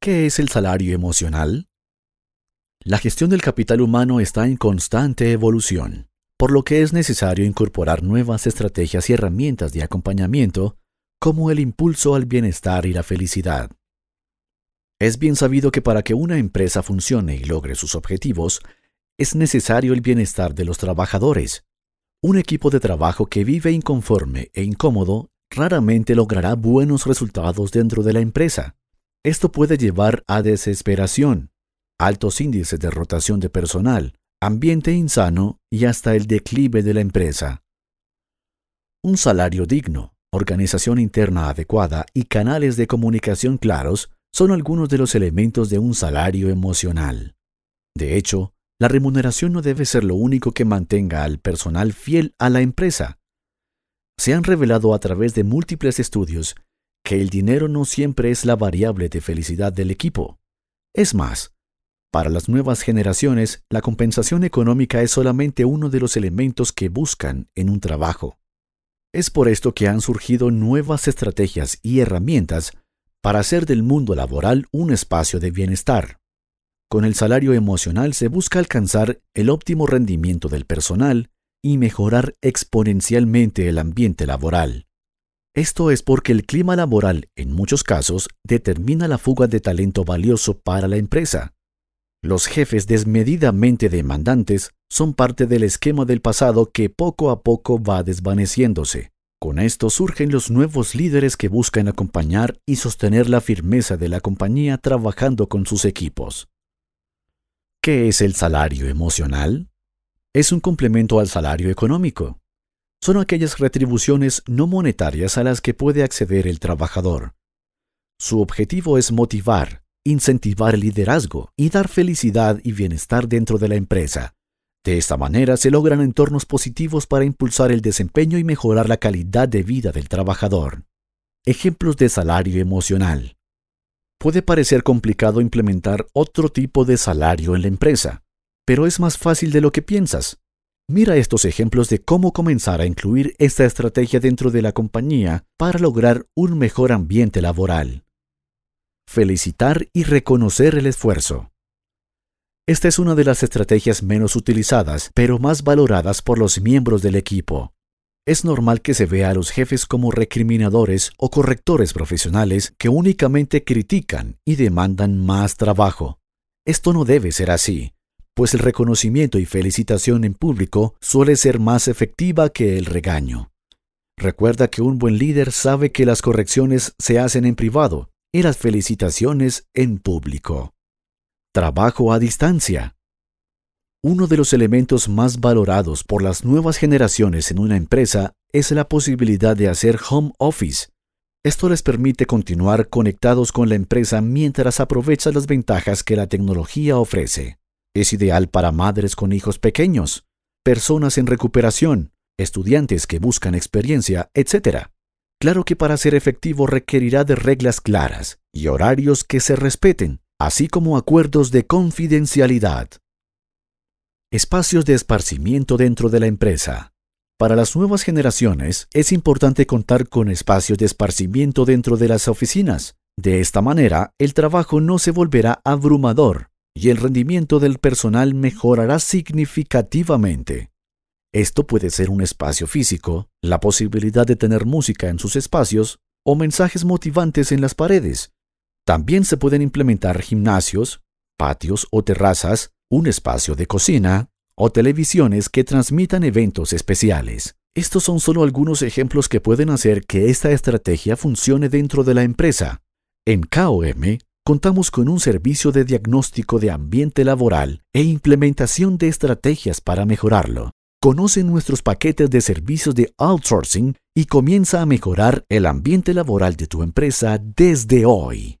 ¿Qué es el salario emocional? La gestión del capital humano está en constante evolución, por lo que es necesario incorporar nuevas estrategias y herramientas de acompañamiento como el impulso al bienestar y la felicidad. Es bien sabido que para que una empresa funcione y logre sus objetivos, es necesario el bienestar de los trabajadores. Un equipo de trabajo que vive inconforme e incómodo raramente logrará buenos resultados dentro de la empresa. Esto puede llevar a desesperación, altos índices de rotación de personal, ambiente insano y hasta el declive de la empresa. Un salario digno, organización interna adecuada y canales de comunicación claros son algunos de los elementos de un salario emocional. De hecho, la remuneración no debe ser lo único que mantenga al personal fiel a la empresa. Se han revelado a través de múltiples estudios que el dinero no siempre es la variable de felicidad del equipo. Es más, para las nuevas generaciones, la compensación económica es solamente uno de los elementos que buscan en un trabajo. Es por esto que han surgido nuevas estrategias y herramientas para hacer del mundo laboral un espacio de bienestar. Con el salario emocional se busca alcanzar el óptimo rendimiento del personal y mejorar exponencialmente el ambiente laboral. Esto es porque el clima laboral, en muchos casos, determina la fuga de talento valioso para la empresa. Los jefes desmedidamente demandantes son parte del esquema del pasado que poco a poco va desvaneciéndose. Con esto surgen los nuevos líderes que buscan acompañar y sostener la firmeza de la compañía trabajando con sus equipos. ¿Qué es el salario emocional? Es un complemento al salario económico. Son aquellas retribuciones no monetarias a las que puede acceder el trabajador. Su objetivo es motivar, incentivar el liderazgo y dar felicidad y bienestar dentro de la empresa. De esta manera se logran entornos positivos para impulsar el desempeño y mejorar la calidad de vida del trabajador. Ejemplos de salario emocional puede parecer complicado implementar otro tipo de salario en la empresa, pero es más fácil de lo que piensas. Mira estos ejemplos de cómo comenzar a incluir esta estrategia dentro de la compañía para lograr un mejor ambiente laboral. Felicitar y reconocer el esfuerzo. Esta es una de las estrategias menos utilizadas, pero más valoradas por los miembros del equipo. Es normal que se vea a los jefes como recriminadores o correctores profesionales que únicamente critican y demandan más trabajo. Esto no debe ser así, pues el reconocimiento y felicitación en público suele ser más efectiva que el regaño. Recuerda que un buen líder sabe que las correcciones se hacen en privado y las felicitaciones en público. Trabajo a distancia. Uno de los elementos más valorados por las nuevas generaciones en una empresa es la posibilidad de hacer home office. Esto les permite continuar conectados con la empresa mientras aprovechan las ventajas que la tecnología ofrece. Es ideal para madres con hijos pequeños, personas en recuperación, estudiantes que buscan experiencia, etc. Claro que para ser efectivo requerirá de reglas claras y horarios que se respeten, así como acuerdos de confidencialidad. Espacios de esparcimiento dentro de la empresa. Para las nuevas generaciones es importante contar con espacios de esparcimiento dentro de las oficinas. De esta manera, el trabajo no se volverá abrumador y el rendimiento del personal mejorará significativamente. Esto puede ser un espacio físico, la posibilidad de tener música en sus espacios o mensajes motivantes en las paredes. También se pueden implementar gimnasios, patios o terrazas un espacio de cocina o televisiones que transmitan eventos especiales. Estos son solo algunos ejemplos que pueden hacer que esta estrategia funcione dentro de la empresa. En KOM contamos con un servicio de diagnóstico de ambiente laboral e implementación de estrategias para mejorarlo. Conoce nuestros paquetes de servicios de outsourcing y comienza a mejorar el ambiente laboral de tu empresa desde hoy.